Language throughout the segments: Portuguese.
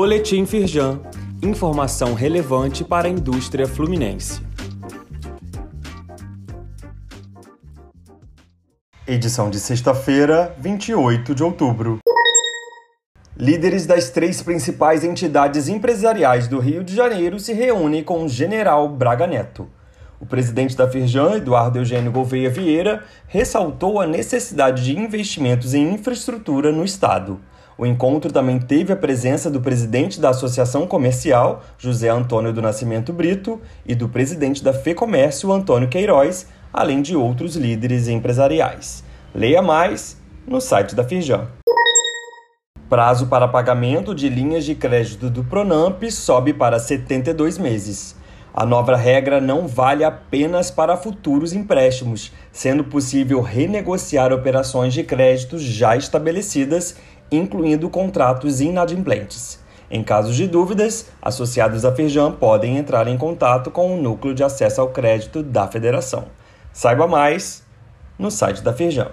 Boletim Firjan. Informação relevante para a indústria fluminense. Edição de sexta-feira, 28 de outubro. Líderes das três principais entidades empresariais do Rio de Janeiro se reúnem com o general Braga Neto. O presidente da Firjan, Eduardo Eugênio Gouveia Vieira, ressaltou a necessidade de investimentos em infraestrutura no Estado. O encontro também teve a presença do presidente da Associação Comercial, José Antônio do Nascimento Brito, e do presidente da FEComércio, Antônio Queiroz, além de outros líderes empresariais. Leia mais no site da Firjan. Prazo para pagamento de linhas de crédito do Pronamp sobe para 72 meses. A nova regra não vale apenas para futuros empréstimos, sendo possível renegociar operações de crédito já estabelecidas, incluindo contratos inadimplentes. Em casos de dúvidas, associados à Firjan podem entrar em contato com o Núcleo de Acesso ao Crédito da Federação. Saiba mais no site da Firjan.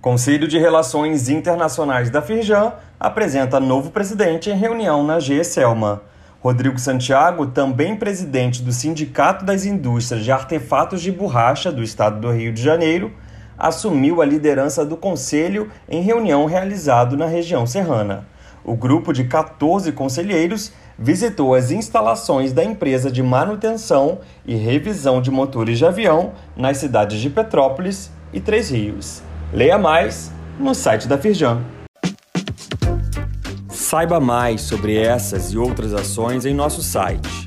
Conselho de Relações Internacionais da Firjan apresenta novo presidente em reunião na GESELMA. Rodrigo Santiago, também presidente do Sindicato das Indústrias de Artefatos de Borracha do Estado do Rio de Janeiro, assumiu a liderança do conselho em reunião realizada na região serrana. O grupo de 14 conselheiros visitou as instalações da empresa de manutenção e revisão de motores de avião nas cidades de Petrópolis e Três Rios. Leia mais no site da Firjan. Saiba mais sobre essas e outras ações em nosso site